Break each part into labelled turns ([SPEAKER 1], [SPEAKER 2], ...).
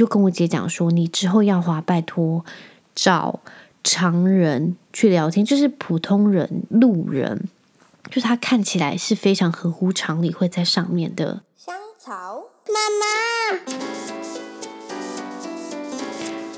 [SPEAKER 1] 就跟我姐讲说，你之后要滑，拜托找常人去聊天，就是普通人、路人，就是他看起来是非常合乎常理会在上面的。香草妈妈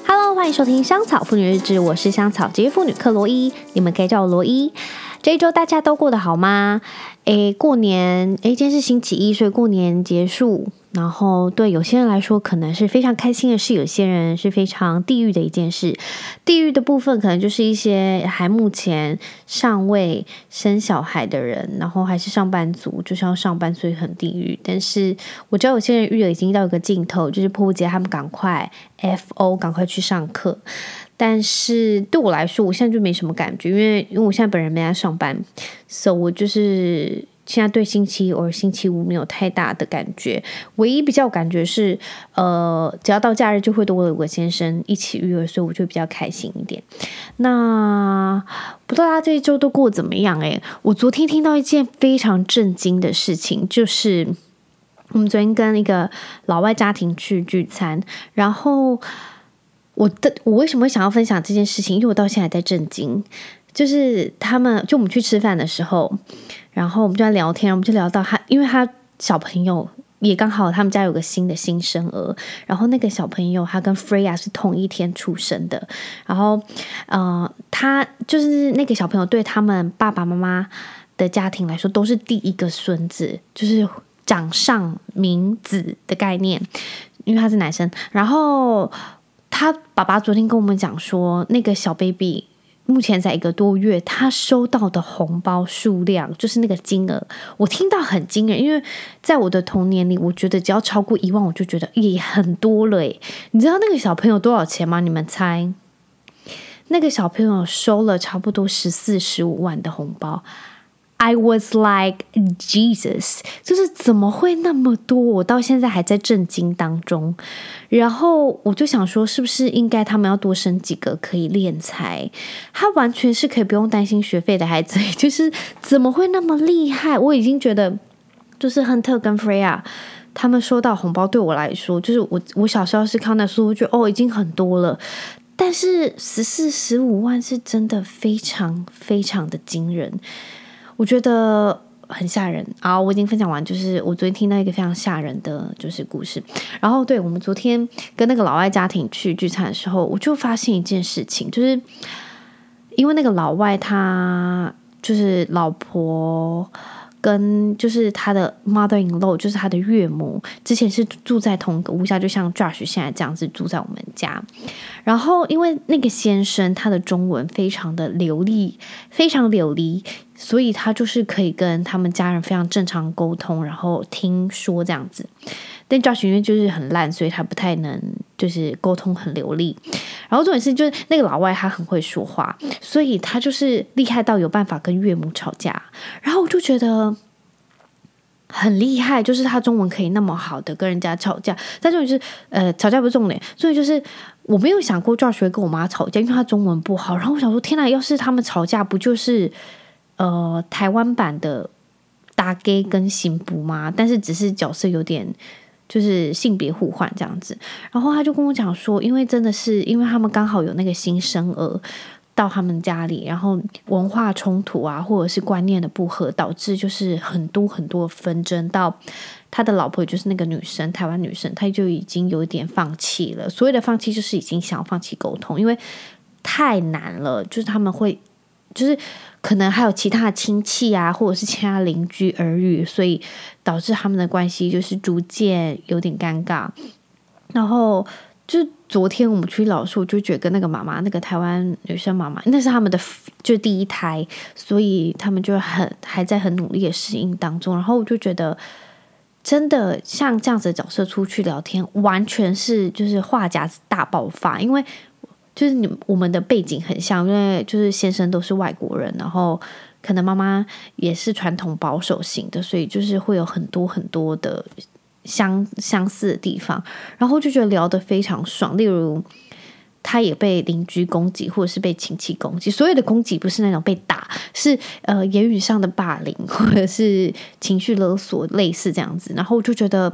[SPEAKER 1] ，Hello，欢迎收听香草妇女日志，我是香草职业妇女克罗伊，你们可以叫我罗伊。这一周大家都过得好吗？诶，过年，诶，今天是星期一，所以过年结束。然后，对有些人来说，可能是非常开心的事；有些人是非常地狱的一件事。地狱的部分，可能就是一些还目前尚未生小孩的人，然后还是上班族，就是要上班，所以很地狱。但是，我知道有些人育儿已经到一个尽头，就是迫不及待他们赶快 FO，赶快去上课。但是对我来说，我现在就没什么感觉，因为因为我现在本人没在上班，所以我就是。现在对星期一或者星期五没有太大的感觉，唯一比较感觉是，呃，只要到假日就会多了个先生一起育儿，所以我就比较开心一点。那不知道大家这一周都过得怎么样？诶，我昨天听到一件非常震惊的事情，就是我们昨天跟一个老外家庭去聚餐，然后我的我为什么想要分享这件事情？因为我到现在在震惊，就是他们就我们去吃饭的时候。然后我们就在聊天，我们就聊到他，因为他小朋友也刚好他们家有个新的新生儿，然后那个小朋友他跟 Freya 是同一天出生的，然后呃，他就是那个小朋友对他们爸爸妈妈的家庭来说都是第一个孙子，就是掌上明子的概念，因为他是男生。然后他爸爸昨天跟我们讲说，那个小 baby。目前在一个多月，他收到的红包数量就是那个金额，我听到很惊人。因为在我的童年里，我觉得只要超过一万，我就觉得也很多了。诶，你知道那个小朋友多少钱吗？你们猜？那个小朋友收了差不多十四、十五万的红包。I was like Jesus，就是怎么会那么多？我到现在还在震惊当中。然后我就想说，是不是应该他们要多生几个可以敛财？他完全是可以不用担心学费的孩子，就是怎么会那么厉害？我已经觉得，就是亨特跟 Freya 他们收到红包，对我来说，就是我我小时候是看那书，我觉得哦已经很多了。但是十四十五万是真的非常非常的惊人。我觉得很吓人啊！我已经分享完，就是我昨天听到一个非常吓人的就是故事。然后，对我们昨天跟那个老外家庭去聚餐的时候，我就发现一件事情，就是因为那个老外他就是老婆。跟就是他的 mother-in-law，就是他的岳母，之前是住在同一个屋下，就像 Josh 现在这样子住在我们家。然后因为那个先生他的中文非常的流利，非常流利，所以他就是可以跟他们家人非常正常沟通，然后听说这样子。但 Josh 因为就是很烂，所以他不太能就是沟通很流利。然后重点是，就是那个老外他很会说话，所以他就是厉害到有办法跟岳母吵架。然后我就觉得很厉害，就是他中文可以那么好的跟人家吵架。但重点是，呃，吵架不是重点，所以就是我没有想过 Josh 会跟我妈吵架，因为他中文不好。然后我想说，天哪，要是他们吵架，不就是呃台湾版的大 gay 跟新妇吗？但是只是角色有点。就是性别互换这样子，然后他就跟我讲说，因为真的是因为他们刚好有那个新生儿到他们家里，然后文化冲突啊，或者是观念的不合，导致就是很多很多纷争。到他的老婆就是那个女生，台湾女生，她就已经有一点放弃了。所谓的放弃，就是已经想要放弃沟通，因为太难了，就是他们会。就是可能还有其他的亲戚啊，或者是其他邻居耳语，所以导致他们的关系就是逐渐有点尴尬。然后就昨天我们去老树，就觉得跟那个妈妈，那个台湾女生妈妈，那是他们的就第一胎，所以他们就很还在很努力的适应当中。然后我就觉得，真的像这样子的角色出去聊天，完全是就是话匣子大爆发，因为。就是你我们的背景很像，因为就是先生都是外国人，然后可能妈妈也是传统保守型的，所以就是会有很多很多的相相似的地方，然后就觉得聊得非常爽。例如，他也被邻居攻击，或者是被亲戚攻击。所有的攻击不是那种被打，是呃言语上的霸凌，或者是情绪勒索，类似这样子。然后就觉得。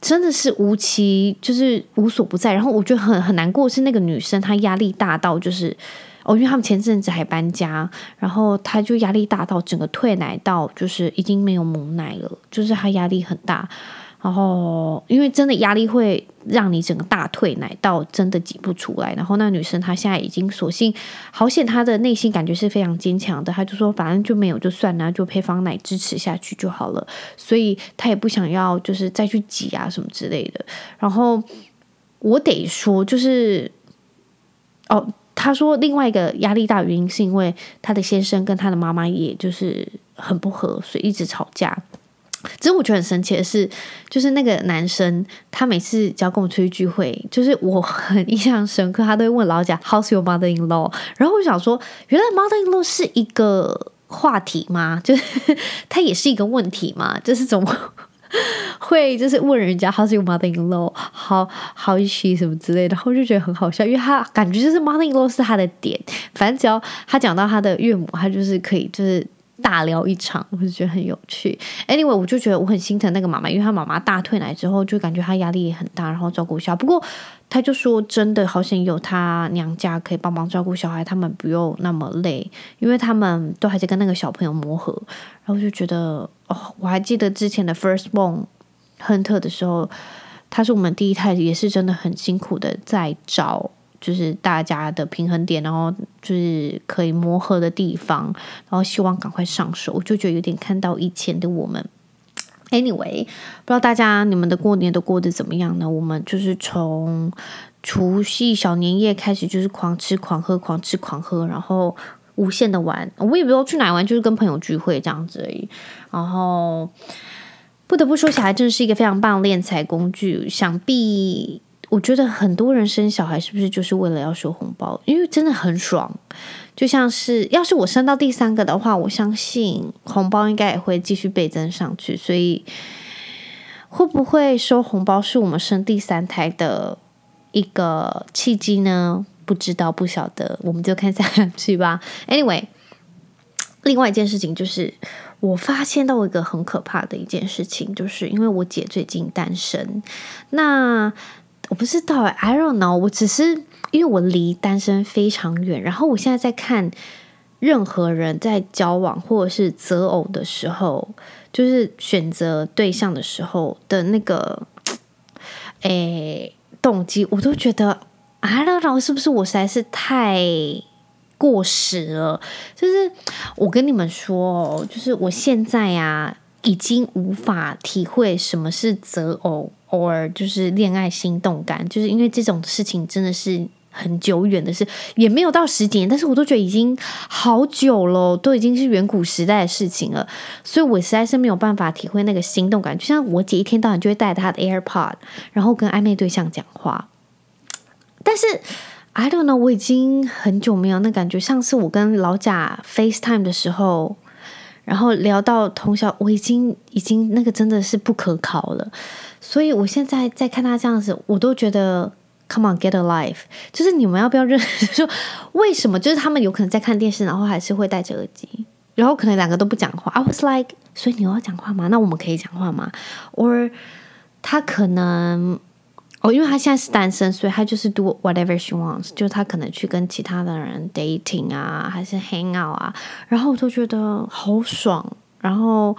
[SPEAKER 1] 真的是无期，就是无所不在。然后我觉得很很难过是那个女生，她压力大到就是哦，因为他们前阵子还搬家，然后她就压力大到整个退奶到就是已经没有母奶了，就是她压力很大。然后，因为真的压力会让你整个大退奶到真的挤不出来。然后那女生她现在已经索性好险，她的内心感觉是非常坚强的。她就说反正就没有就算了，就配方奶支持下去就好了。所以她也不想要就是再去挤啊什么之类的。然后我得说，就是哦，她说另外一个压力大原因是因为她的先生跟她的妈妈也就是很不合，所以一直吵架。只是我觉得很神奇的是，就是那个男生，他每次只要跟我出去聚会，就是我很印象深刻，他都会问老贾 How's your mother-in-law？然后我就想说，原来 mother-in-law 是一个话题吗？就是 他也是一个问题吗？就是怎么会就是问人家 How's your mother-in-law？How how is she 什么之类的，然后就觉得很好笑，因为他感觉就是 mother-in-law 是他的点，反正只要他讲到他的岳母，他就是可以就是。大聊一场，我就觉得很有趣。Anyway，我就觉得我很心疼那个妈妈，因为她妈妈大退奶之后，就感觉她压力也很大，然后照顾小。不过，她就说真的好想有她娘家可以帮忙照顾小孩，他们不用那么累，因为他们都还在跟那个小朋友磨合。然后就觉得哦，我还记得之前的 Firstborn 亨特的时候，他是我们第一胎，也是真的很辛苦的在找。就是大家的平衡点，然后就是可以磨合的地方，然后希望赶快上手，我就觉得有点看到以前的我们。Anyway，不知道大家你们的过年都过得怎么样呢？我们就是从除夕小年夜开始，就是狂吃狂喝，狂吃狂喝，然后无限的玩。我也不知道去哪玩，就是跟朋友聚会这样子而已。然后不得不说，小孩真的是一个非常棒的敛财工具，想必。我觉得很多人生小孩是不是就是为了要收红包？因为真的很爽，就像是要是我生到第三个的话，我相信红包应该也会继续倍增上去。所以会不会收红包是我们生第三胎的一个契机呢？不知道，不晓得，我们就看下去吧。Anyway，另外一件事情就是我发现到一个很可怕的一件事情，就是因为我姐最近单身，那。我不知道，I don't know。我只是因为我离单身非常远，然后我现在在看任何人在交往或者是择偶的时候，就是选择对象的时候的那个 诶动机，我都觉得 I don't know，是不是我实在是太过时了？就是我跟你们说哦，就是我现在呀，已经无法体会什么是择偶。偶尔就是恋爱心动感，就是因为这种事情真的是很久远的事，也没有到十几年，但是我都觉得已经好久了，都已经是远古时代的事情了，所以我实在是没有办法体会那个心动感。就像我姐一天到晚就会带着她的 AirPod，然后跟暧昧对象讲话，但是 I don't know，我已经很久没有那感觉。上次我跟老贾 FaceTime 的时候。然后聊到通宵，我已经已经那个真的是不可考了，所以我现在在看他这样子，我都觉得 Come on get a life，就是你们要不要认识？说为什么？就是他们有可能在看电视，然后还是会戴着耳机，然后可能两个都不讲话。I was like，所以你要讲话吗？那我们可以讲话吗？Or 他可能。哦，因为他现在是单身，所以他就是 do whatever she wants，就是他可能去跟其他的人 dating 啊，还是 hang out 啊，然后我都觉得好爽，然后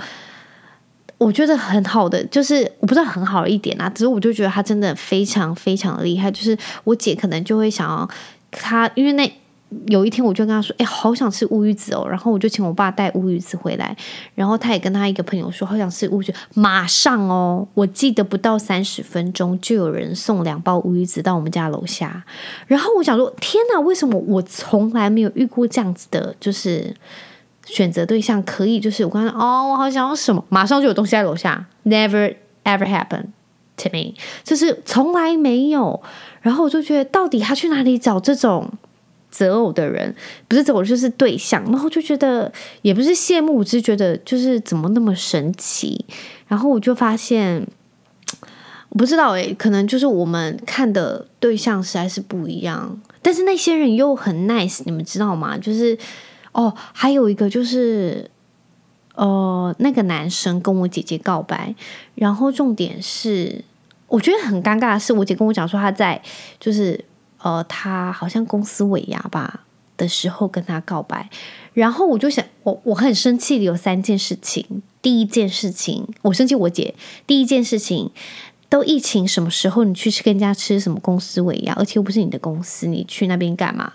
[SPEAKER 1] 我觉得很好的，就是我不知道很好一点啊，只是我就觉得他真的非常非常厉害，就是我姐可能就会想要他，因为那。有一天我就跟他说：“哎，好想吃乌鱼子哦！”然后我就请我爸带乌鱼子回来，然后他也跟他一个朋友说：“好想吃乌鱼。”马上哦，我记得不到三十分钟就有人送两包乌鱼子到我们家楼下。然后我想说：“天哪，为什么我从来没有遇过这样子的？就是选择对象可以，就是我刚才哦，我好想要什么，马上就有东西在楼下。Never ever happen to me，就是从来没有。然后我就觉得，到底他去哪里找这种？”择偶的人不是择偶就是对象，然后就觉得也不是羡慕，只是觉得就是怎么那么神奇。然后我就发现，我不知道诶，可能就是我们看的对象实在是不一样。但是那些人又很 nice，你们知道吗？就是哦，还有一个就是，呃，那个男生跟我姐姐告白，然后重点是我觉得很尴尬的是，我姐跟我讲说，她在就是呃，他好像公司尾牙吧的时候跟他告白，然后我就想，我我很生气的有三件事情。第一件事情，我生气我姐。第一件事情，都疫情什么时候你去吃跟人家吃什么公司尾牙，而且又不是你的公司，你去那边干嘛？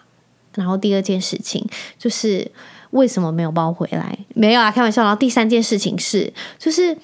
[SPEAKER 1] 然后第二件事情就是为什么没有包回来？没有啊，开玩笑。然后第三件事情是，就是。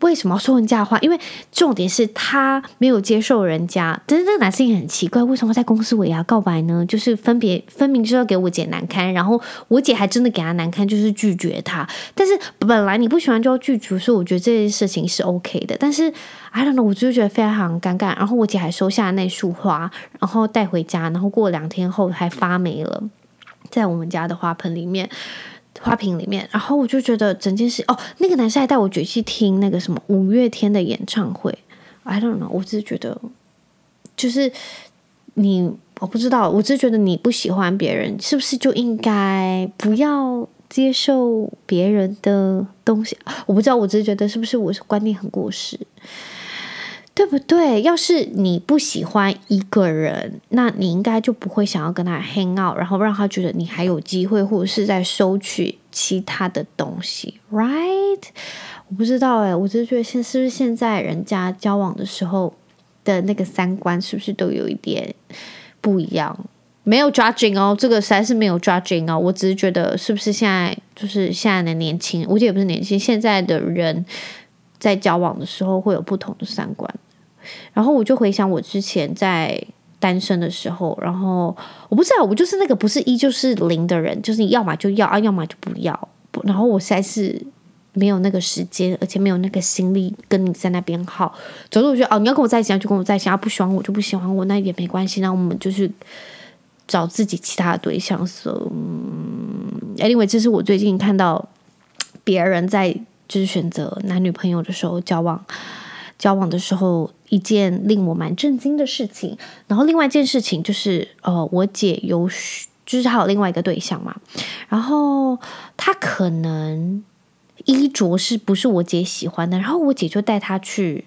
[SPEAKER 1] 为什么要说人家的话？因为重点是他没有接受人家，但是那个男生也很奇怪，为什么在公司尾牙告白呢？就是分别分明就要给我姐难堪，然后我姐还真的给他难堪，就是拒绝他。但是本来你不喜欢就要拒绝，所以我觉得这件事情是 OK 的。但是 I don't know，我就觉得非常尴尬。然后我姐还收下那束花，然后带回家，然后过两天后还发霉了，在我们家的花盆里面。花瓶里面，然后我就觉得整件事哦，那个男生还带我去听那个什么五月天的演唱会，I don't know，我只是觉得，就是你，我不知道，我只是觉得你不喜欢别人，是不是就应该不要接受别人的东西？我不知道，我只是觉得是不是我是观念很过时。对不对？要是你不喜欢一个人，那你应该就不会想要跟他 hang out，然后让他觉得你还有机会，或者是在收取其他的东西，right？我不知道哎，我只是觉得现是不是现在人家交往的时候的那个三观是不是都有一点不一样？没有 judging 哦，这个实在是没有 judging 哦，我只是觉得是不是现在就是现在的年轻，我姐也不是年轻，现在的人在交往的时候会有不同的三观。然后我就回想我之前在单身的时候，然后我不知道，我就是那个不是一就是零的人，就是你要么就要啊，要么就不要。然后我实在是没有那个时间，而且没有那个心力跟你在那边耗。总之我觉得哦，你要跟我在一起，就跟我在一起；啊，不喜欢我就不喜欢我，那也没关系。那我们就是找自己其他的对象。So, anyway，这是我最近看到别人在就是选择男女朋友的时候交往。交往的时候，一件令我蛮震惊的事情。然后另外一件事情就是，呃，我姐有，就是还有另外一个对象嘛。然后他可能衣着是不是我姐喜欢的？然后我姐就带他去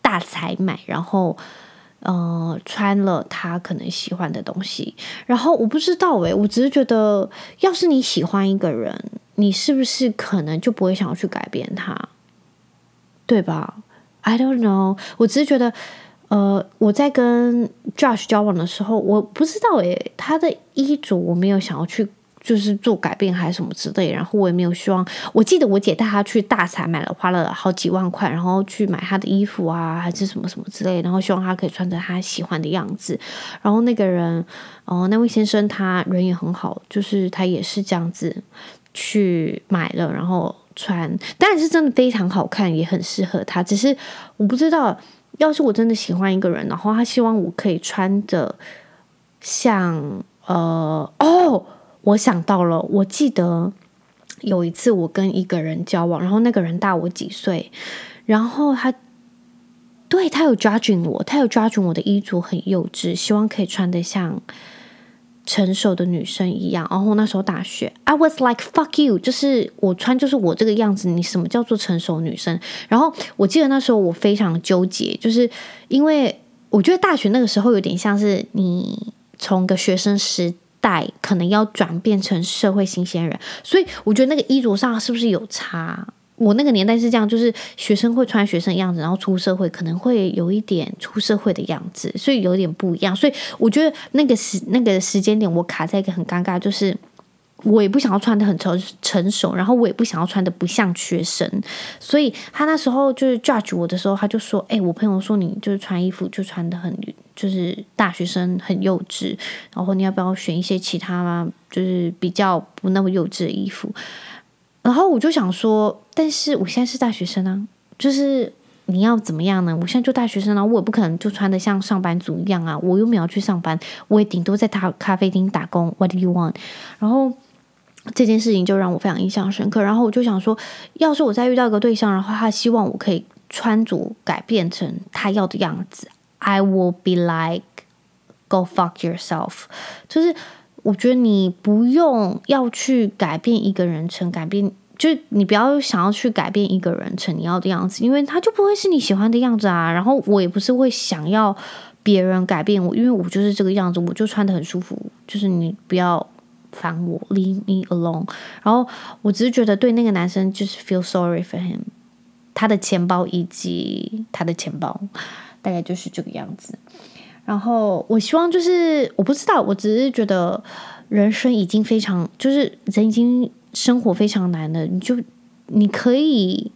[SPEAKER 1] 大采买，然后呃穿了他可能喜欢的东西。然后我不知道诶，我只是觉得，要是你喜欢一个人，你是不是可能就不会想要去改变他，对吧？I don't know，我只是觉得，呃，我在跟 Josh 交往的时候，我不知道诶，他的衣着我没有想要去就是做改变还是什么之类，然后我也没有希望。我记得我姐带他去大采买了，花了好几万块，然后去买他的衣服啊，还是什么什么之类，然后希望他可以穿着他喜欢的样子。然后那个人，哦、那位先生他人也很好，就是他也是这样子去买了，然后。穿当然是真的非常好看，也很适合他。只是我不知道，要是我真的喜欢一个人，然后他希望我可以穿的像呃哦，我想到了，我记得有一次我跟一个人交往，然后那个人大我几岁，然后他对他有 judging 我，他有 judging 我的衣着很幼稚，希望可以穿得像。成熟的女生一样，然后那时候大学，I was like fuck you，就是我穿就是我这个样子，你什么叫做成熟女生？然后我记得那时候我非常纠结，就是因为我觉得大学那个时候有点像是你从个学生时代可能要转变成社会新鲜人，所以我觉得那个衣着上是不是有差？我那个年代是这样，就是学生会穿学生样子，然后出社会可能会有一点出社会的样子，所以有点不一样。所以我觉得那个时那个时间点，我卡在一个很尴尬，就是我也不想要穿得很成成熟，然后我也不想要穿得不像学生。所以他那时候就是 judge 我的时候，他就说：“哎，我朋友说你就是穿衣服就穿得很就是大学生很幼稚，然后你要不要选一些其他就是比较不那么幼稚的衣服？”然后我就想说，但是我现在是大学生啊，就是你要怎么样呢？我现在就大学生啊，我也不可能就穿的像上班族一样啊，我又没有去上班，我也顶多在大咖啡厅打工。What do you want？然后这件事情就让我非常印象深刻。然后我就想说，要是我再遇到一个对象的话，他希望我可以穿着改变成他要的样子，I will be like go fuck yourself，就是。我觉得你不用要去改变一个人成改变就你不要想要去改变一个人成你要的样子，因为他就不会是你喜欢的样子啊。然后我也不是会想要别人改变我，因为我就是这个样子，我就穿得很舒服。就是你不要烦我，leave me alone。然后我只是觉得对那个男生就是 feel sorry for him，他的钱包以及他的钱包大概就是这个样子。然后我希望就是我不知道，我只是觉得人生已经非常，就是人已经生活非常难的。你就你可以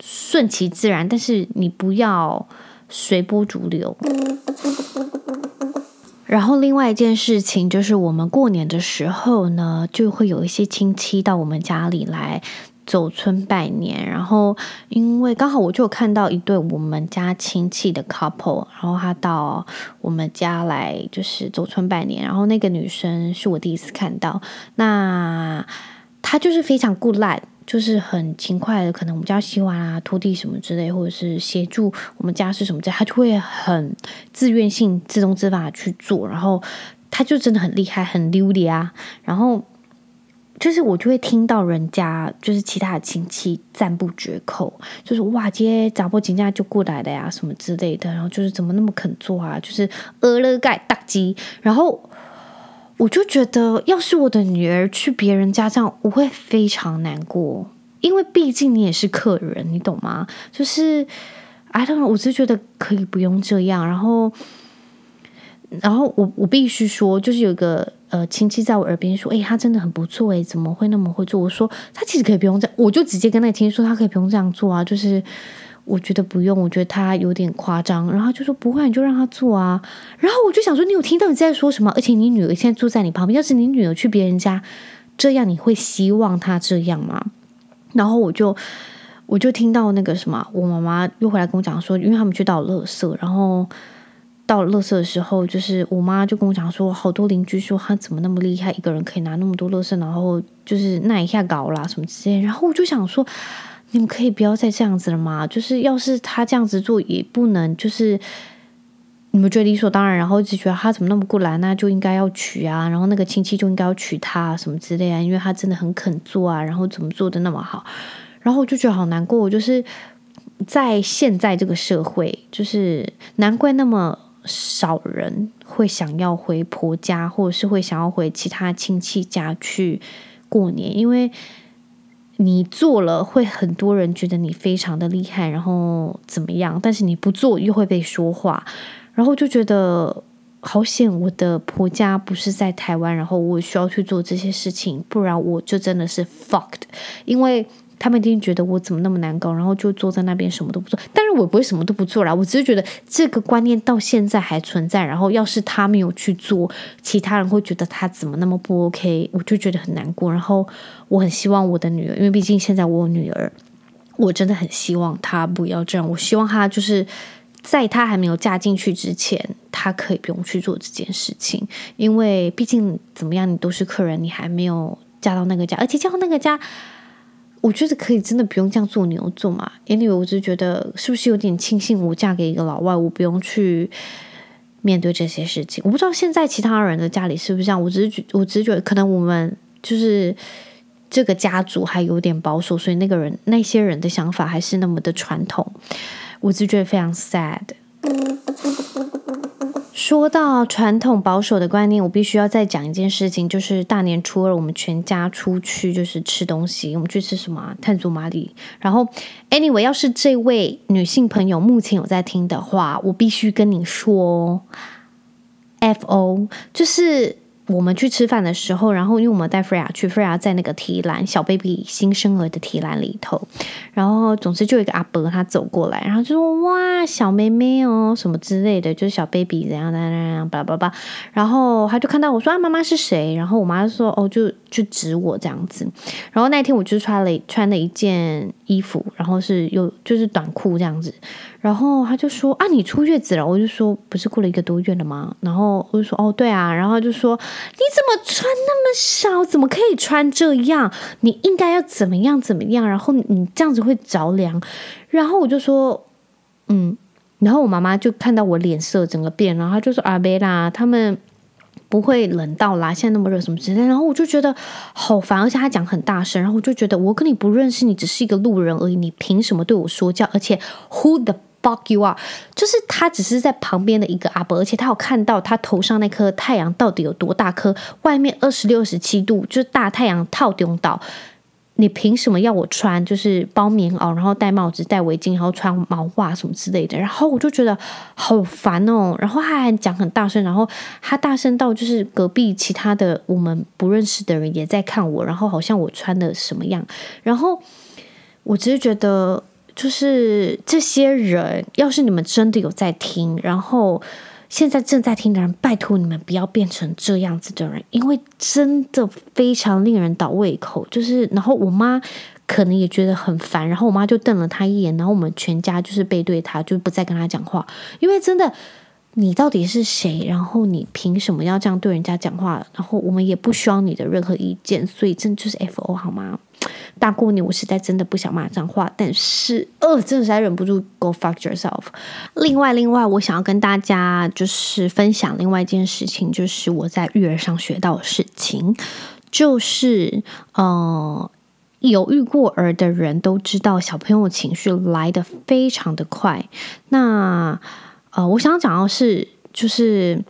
[SPEAKER 1] 顺其自然，但是你不要随波逐流。然后另外一件事情就是，我们过年的时候呢，就会有一些亲戚到我们家里来。走村拜年，然后因为刚好我就看到一对我们家亲戚的 couple，然后他到我们家来就是走村拜年，然后那个女生是我第一次看到，那她就是非常 good lad，就是很勤快的，可能我们家洗碗啊、拖地什么之类，或者是协助我们家事什么之类，她就会很自愿性、自动自发去做，然后她就真的很厉害，很溜的啊，然后。就是我就会听到人家就是其他的亲戚赞不绝口，就是哇，今天杂波请假就过来的呀，什么之类的，然后就是怎么那么肯做啊，就是鹅了盖大鸡，然后我就觉得，要是我的女儿去别人家这样，我会非常难过，因为毕竟你也是客人，你懂吗？就是 I don't know，我只是觉得可以不用这样，然后。然后我我必须说，就是有一个呃亲戚在我耳边说，诶，他真的很不错，诶，怎么会那么会做？我说他其实可以不用这样，我就直接跟那个亲戚说，他可以不用这样做啊。就是我觉得不用，我觉得他有点夸张。然后就说不会，你就让他做啊。然后我就想说，你有听到你在说什么？而且你女儿现在住在你旁边，要是你女儿去别人家这样，你会希望她这样吗？然后我就我就听到那个什么，我妈妈又回来跟我讲说，因为他们去倒垃圾，然后。到垃圾的时候，就是我妈就跟我讲说，好多邻居说他怎么那么厉害，一个人可以拿那么多垃圾，然后就是那一下搞啦什么之类。然后我就想说，你们可以不要再这样子了吗？就是要是他这样子做，也不能就是你们觉得理所当然，然后一直觉得他怎么那么过来，那就应该要娶啊，然后那个亲戚就应该要娶他什么之类啊，因为他真的很肯做啊，然后怎么做的那么好，然后我就觉得好难过。就是在现在这个社会，就是难怪那么。少人会想要回婆家，或者是会想要回其他亲戚家去过年，因为你做了，会很多人觉得你非常的厉害，然后怎么样？但是你不做又会被说话，然后就觉得好险，我的婆家不是在台湾，然后我需要去做这些事情，不然我就真的是 fucked，因为。他们一定觉得我怎么那么难搞，然后就坐在那边什么都不做。但是我不会什么都不做啦，我只是觉得这个观念到现在还存在。然后要是他没有去做，其他人会觉得他怎么那么不 OK，我就觉得很难过。然后我很希望我的女儿，因为毕竟现在我有女儿，我真的很希望她不要这样。我希望她就是在她还没有嫁进去之前，她可以不用去做这件事情，因为毕竟怎么样，你都是客人，你还没有嫁到那个家，而且嫁到那个家。我觉得可以，真的不用这样做牛做马。Anyway，我只是觉得是不是有点庆幸我嫁给一个老外，我不用去面对这些事情。我不知道现在其他人的家里是不是这样。我只是觉，我只是觉得可能我们就是这个家族还有点保守，所以那个人那些人的想法还是那么的传统。我只是觉得非常 sad。说到传统保守的观念，我必须要再讲一件事情，就是大年初二我们全家出去就是吃东西，我们去吃什么啊？炭祖玛里。然后，anyway，要是这位女性朋友目前有在听的话，我必须跟你说，FO 就是。我们去吃饭的时候，然后因为我们带 Freya 去，Freya 在那个提篮小 baby 新生儿的提篮里头，然后总之就有一个阿伯他走过来，然后就说哇小妹妹哦什么之类的，就是小 baby 怎样怎样怎样巴拉巴拉，然后他就看到我说啊妈妈是谁？然后我妈就说哦就就指我这样子，然后那天我就穿了穿了一件衣服，然后是有就是短裤这样子。然后他就说啊，你出月子了？我就说不是过了一个多月了吗？然后我就说哦，对啊。然后他就说你怎么穿那么少？怎么可以穿这样？你应该要怎么样怎么样？然后你这样子会着凉。然后我就说嗯。然后我妈妈就看到我脸色整个变，然后她就说阿贝拉他们。不会冷到啦，现在那么热什么之类，然后我就觉得好烦，而且他讲很大声，然后我就觉得我跟你不认识，你只是一个路人而已，你凭什么对我说教？而且 Who the fuck you are？就是他只是在旁边的一个阿伯，而且他有看到他头上那颗太阳到底有多大颗？外面二十六十七度，就是大太阳套顶到。你凭什么要我穿？就是包棉袄，然后戴帽子、戴围巾，然后穿毛袜什么之类的。然后我就觉得好烦哦。然后他还讲很大声，然后他大声到就是隔壁其他的我们不认识的人也在看我，然后好像我穿的什么样。然后我只是觉得，就是这些人，要是你们真的有在听，然后。现在正在听的人，拜托你们不要变成这样子的人，因为真的非常令人倒胃口。就是，然后我妈可能也觉得很烦，然后我妈就瞪了他一眼，然后我们全家就是背对他，就不再跟他讲话。因为真的，你到底是谁？然后你凭什么要这样对人家讲话？然后我们也不需要你的任何意见，所以真的就是 FO 好吗？大过年，我实在真的不想骂脏话，但是，呃，真的实在忍不住，Go fuck yourself。另外，另外，我想要跟大家就是分享另外一件事情，就是我在育儿上学到的事情，就是，呃，有育过儿的人都知道，小朋友情绪来得非常的快。那，呃，我想讲的是，就是。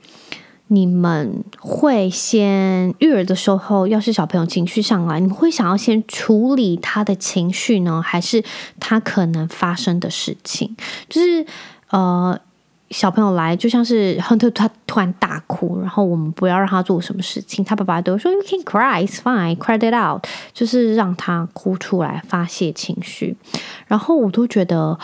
[SPEAKER 1] 你们会先育儿的时候，要是小朋友情绪上来，你会想要先处理他的情绪呢，还是他可能发生的事情？就是呃，小朋友来，就像是亨特他突然大哭，然后我们不要让他做什么事情，他爸爸都说 “You can cry, it's fine, cry it out”，就是让他哭出来发泄情绪。然后我都觉得。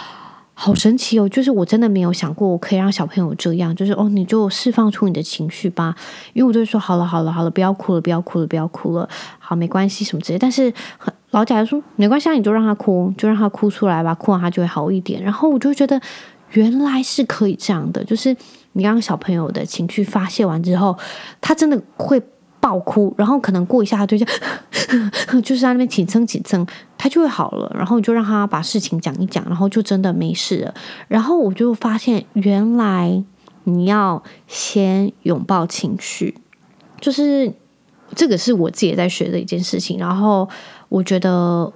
[SPEAKER 1] 好神奇哦！就是我真的没有想过，我可以让小朋友这样，就是哦，你就释放出你的情绪吧。因为我就说好了，好了，好了，不要哭了，不要哭了，不要哭了，好，没关系什么之类。但是老贾就说没关系，你就让他哭，就让他哭出来吧，哭完他就会好一点。然后我就觉得原来是可以这样的，就是你让小朋友的情绪发泄完之后，他真的会。爆哭，然后可能过一下，他就 就是在那边紧撑紧撑，他就会好了。然后就让他把事情讲一讲，然后就真的没事了。然后我就发现，原来你要先拥抱情绪，就是这个是我自己也在学的一件事情。然后我觉得。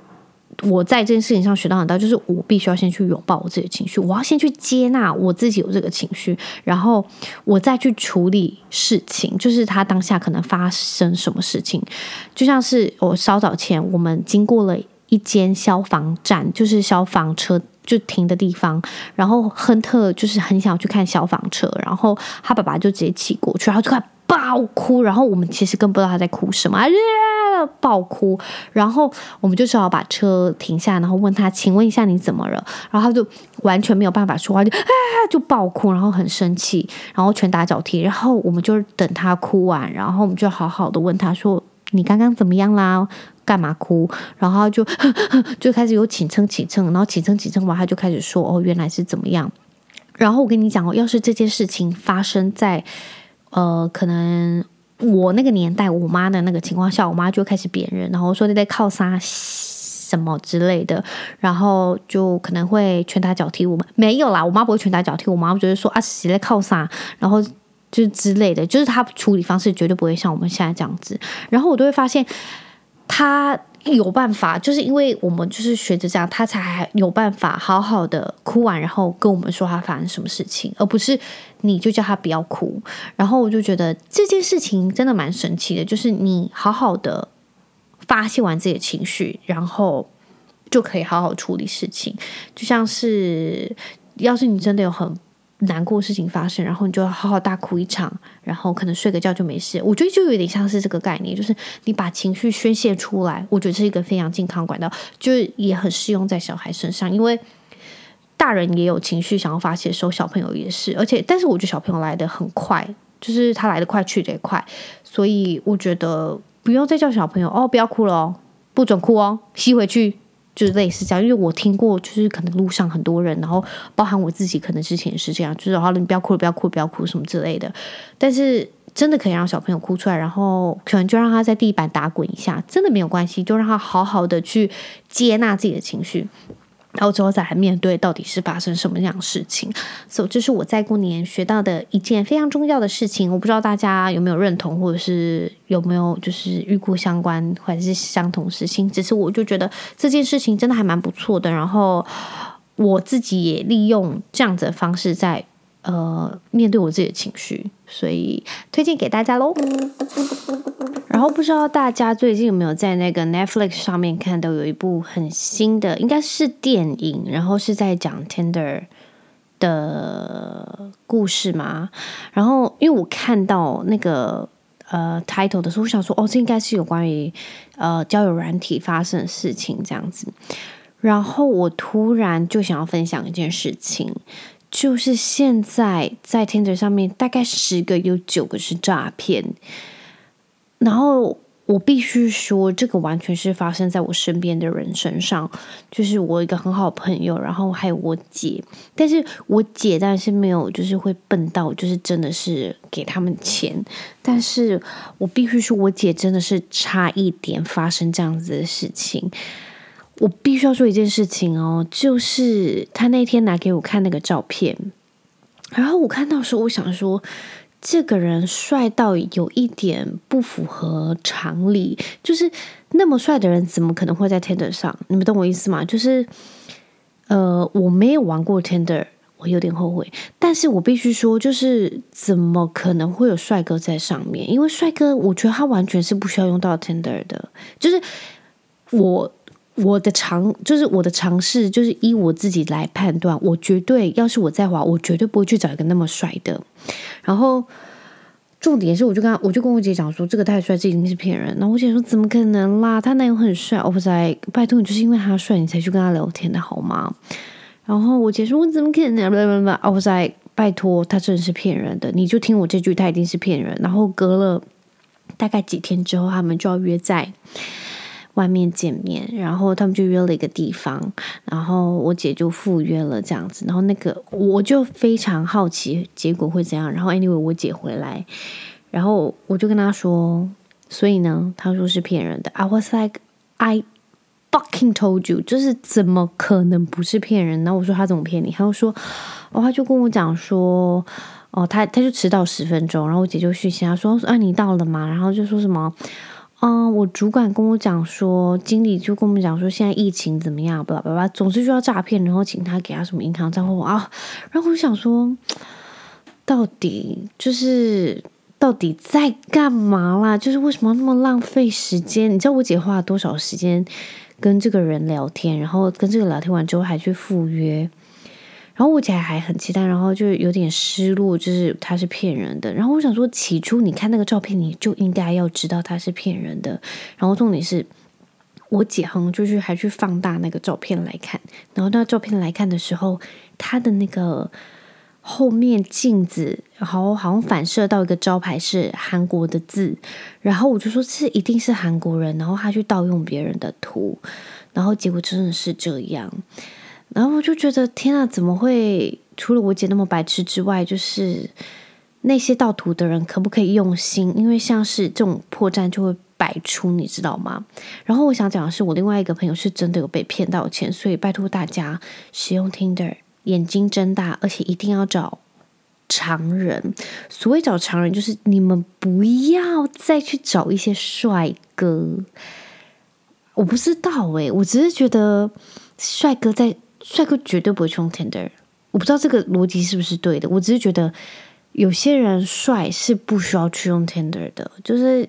[SPEAKER 1] 我在这件事情上学到很多，就是我必须要先去拥抱我自己的情绪，我要先去接纳我自己有这个情绪，然后我再去处理事情。就是他当下可能发生什么事情，就像是我稍早前我们经过了一间消防站，就是消防车就停的地方，然后亨特就是很想去看消防车，然后他爸爸就直接骑过去，然后就快爆哭，然后我们其实更不知道他在哭什么。啊爆哭，然后我们就只好把车停下，然后问他：“请问一下你怎么了？”然后他就完全没有办法说话，就啊就爆哭，然后很生气，然后拳打脚踢。然后我们就等他哭完，然后我们就好好的问他说：“你刚刚怎么样啦？干嘛哭？”然后就 就开始有请称请称，然后请称请称完，他就开始说：“哦，原来是怎么样。”然后我跟你讲哦，要是这件事情发生在呃可能。我那个年代，我妈的那个情况下，我妈就开始贬人，然后说你在靠啥什么之类的，然后就可能会拳打脚踢我们。没有啦，我妈不会拳打脚踢我妈，我觉得说啊，谁在靠啥，然后就之类的，就是她处理方式绝对不会像我们现在这样子。然后我都会发现她。有办法，就是因为我们就是学着这样，他才有办法好好的哭完，然后跟我们说他发生什么事情，而不是你就叫他不要哭。然后我就觉得这件事情真的蛮神奇的，就是你好好的发泄完自己的情绪，然后就可以好好处理事情。就像是，要是你真的有很。难过事情发生，然后你就好好大哭一场，然后可能睡个觉就没事。我觉得就有点像是这个概念，就是你把情绪宣泄出来，我觉得是一个非常健康管道，就是也很适用在小孩身上，因为大人也有情绪想要发泄的时候，小朋友也是。而且，但是我觉得小朋友来的很快，就是他来的快去的也快，所以我觉得不用再叫小朋友哦，不要哭了哦，不准哭哦，吸回去。就是类似这样，因为我听过，就是可能路上很多人，然后包含我自己，可能之前也是这样，就是好了，你不要哭了，不要哭，不要哭什么之类的。但是真的可以让小朋友哭出来，然后可能就让他在地板打滚一下，真的没有关系，就让他好好的去接纳自己的情绪。然后之后再来面对到底是发生什么样的事情。所以这是我在过年学到的一件非常重要的事情。我不知道大家有没有认同，或者是有没有就是预估相关或者是相同事情。只是我就觉得这件事情真的还蛮不错的。然后我自己也利用这样子的方式在呃面对我自己的情绪，所以推荐给大家喽。然后不知道大家最近有没有在那个 Netflix 上面看到有一部很新的，应该是电影，然后是在讲 Tinder 的故事嘛。然后因为我看到那个呃 title 的时候，我想说哦，这应该是有关于呃交友软体发生的事情这样子。然后我突然就想要分享一件事情，就是现在在 Tinder 上面，大概十个有九个是诈骗。然后我必须说，这个完全是发生在我身边的人身上，就是我一个很好朋友，然后还有我姐。但是我姐但是没有，就是会笨到，就是真的是给他们钱。但是我必须说，我姐真的是差一点发生这样子的事情。我必须要说一件事情哦，就是他那天拿给我看那个照片，然后我看到时候，我想说。这个人帅到有一点不符合常理，就是那么帅的人怎么可能会在 Tinder 上？你们懂我意思吗？就是，呃，我没有玩过 Tinder，我有点后悔。但是我必须说，就是怎么可能会有帅哥在上面？因为帅哥，我觉得他完全是不需要用到 Tinder 的。就是我。我的尝就是我的尝试，就是依我自己来判断。我绝对要是我在华，我绝对不会去找一个那么帅的。然后重点是，我就跟他，我就跟我姐讲说，这个太帅，这一定是骗人。然后我姐说，怎么可能啦？他男友很帅，我不在，拜托你，就是因为他帅，你才去跟他聊天的好吗？然后我姐说，我怎么可能？不不不，我不在，拜托，他真的是骗人的。你就听我这句，他一定是骗人。然后隔了大概几天之后，他们就要约在。外面见面，然后他们就约了一个地方，然后我姐就赴约了这样子，然后那个我就非常好奇结果会怎样，然后 anyway 我姐回来，然后我就跟她说，所以呢，她说是骗人的，I was like I fucking told you，就是怎么可能不是骗人呢？我说他怎么骗你？他就说，哦，他就跟我讲说，哦，他他就迟到十分钟，然后我姐就讯息他说，啊，你到了吗？然后就说什么。嗯！我主管跟我讲说，经理就跟我们讲说，现在疫情怎么样？巴拉巴拉，总之就要诈骗，然后请他给他什么银行账户啊。然后我就想说，到底就是到底在干嘛啦？就是为什么那么浪费时间？你知道我姐花了多少时间跟这个人聊天，然后跟这个聊天完之后还去赴约。然后我姐还很期待，然后就有点失落，就是他是骗人的。然后我想说，起初你看那个照片，你就应该要知道他是骗人的。然后重点是，我姐好像就是还去放大那个照片来看。然后那照片来看的时候，他的那个后面镜子，然后好像反射到一个招牌是韩国的字。然后我就说，这一定是韩国人。然后他去盗用别人的图，然后结果真的是这样。然后我就觉得天啊，怎么会除了我姐那么白痴之外，就是那些盗图的人可不可以用心？因为像是这种破绽就会百出，你知道吗？然后我想讲的是，我另外一个朋友是真的有被骗到钱，所以拜托大家使用 Tinder，眼睛睁大，而且一定要找常人。所谓找常人，就是你们不要再去找一些帅哥。我不知道诶，我只是觉得帅哥在。帅哥绝对不会去用 Tinder，我不知道这个逻辑是不是对的。我只是觉得有些人帅是不需要去用 Tinder 的，就是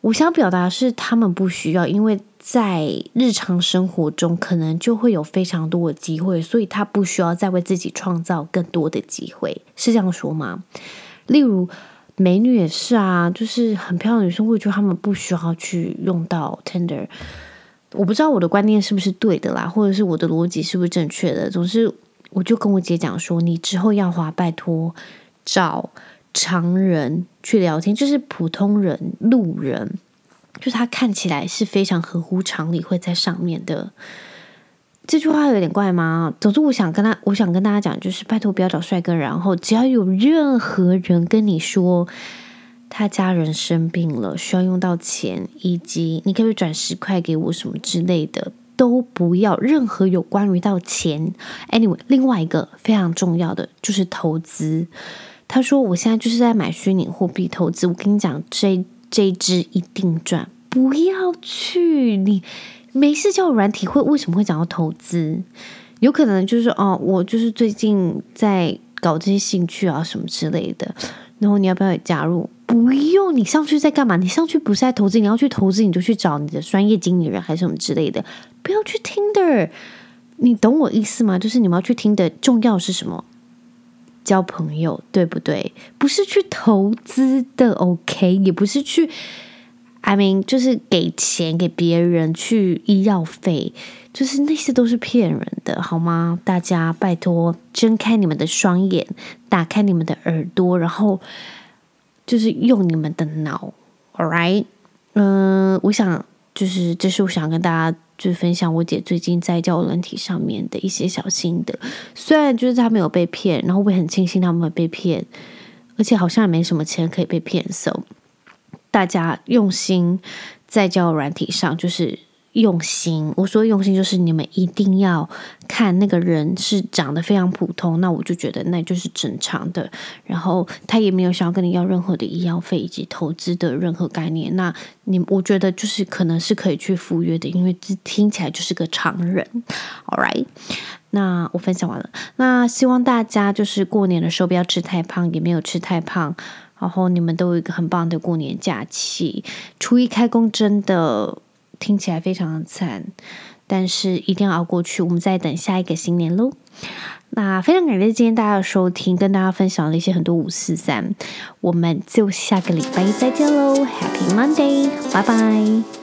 [SPEAKER 1] 我想表达的是他们不需要，因为在日常生活中可能就会有非常多的机会，所以他不需要再为自己创造更多的机会，是这样说吗？例如美女也是啊，就是很漂亮的女生会觉得他们不需要去用到 Tender。我不知道我的观念是不是对的啦，或者是我的逻辑是不是正确的。总之，我就跟我姐讲说，你之后要滑，拜托找常人去聊天，就是普通人、路人，就他看起来是非常合乎常理会在上面的。这句话有点怪吗？总之，我想跟他，我想跟大家讲，就是拜托不要找帅哥，然后只要有任何人跟你说。他家人生病了，需要用到钱，以及你可不可以转十块给我什么之类的，都不要任何有关于到钱。Anyway，另外一个非常重要的就是投资。他说：“我现在就是在买虚拟货币投资。我跟你讲，这这支一定赚，不要去。你没事交友软体会为什么会讲到投资？有可能就是哦，我就是最近在搞这些兴趣啊什么之类的。然后你要不要也加入？不用，你上去在干嘛？你上去不是在投资，你要去投资，你就去找你的专业经理人还是什么之类的。不要去听的，你懂我意思吗？就是你们要去听的重要是什么？”交朋友对不对？不是去投资的，OK，也不是去，I mean，就是给钱给别人去医药费，就是那些都是骗人的，好吗？大家拜托睁开你们的双眼，打开你们的耳朵，然后就是用你们的脑，All right？嗯、我想就是这是我想跟大家。就分享我姐最近在教软体上面的一些小心得，虽然就是她没有被骗，然后我也很庆幸他们没被骗，而且好像也没什么钱可以被骗，so 大家用心在教软体上，就是。用心，我说用心就是你们一定要看那个人是长得非常普通，那我就觉得那就是正常的。然后他也没有想要跟你要任何的医药费以及投资的任何概念，那你我觉得就是可能是可以去赴约的，因为这听起来就是个常人。All right，那我分享完了。那希望大家就是过年的时候不要吃太胖，也没有吃太胖，然后你们都有一个很棒的过年假期。初一开工真的。听起来非常的惨，但是一定要熬过去。我们再等下一个新年喽。那非常感谢今天大家的收听，跟大家分享了一些很多五四三。我们就下个礼拜再见喽，Happy Monday，拜拜。